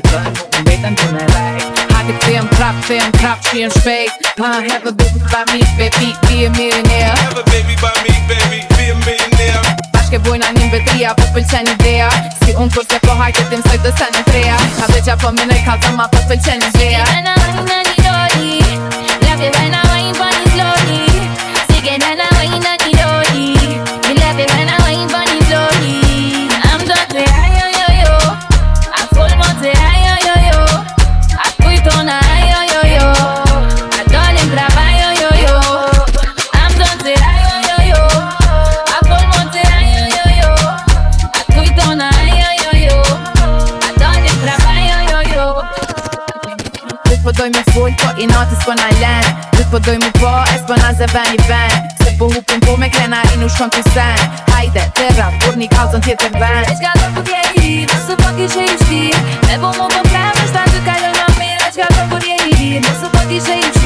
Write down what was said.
moj me nek Edhe që si bën mu Më vetën du me lek Hajde këthejmë krap, këthejmë krap Shien shpejt Ha, have a baby by me, baby Be a millionaire. Have a baby by me, baby, be a millionaire. Bashke bujna një mbetria Po pëlqen idea Si unë kurse po hajtë Tim soj të sen e treja Ka dhe qa po minoj kalta ma po pëlqen ideja When I wine on the dolly, love it when I i natës po na len Dyt po doj mu po, e s'po na zë ven. I ven Se po hupin po me krena i nu shkon t'u sen. Hajde, terra, kur një kalzon tjetër ven. Veç ka të kur je i nësë po kishe i shti Me po mu po preme, shta të kalon nga mirë Veç ka të kur je i nësë po kishe i shti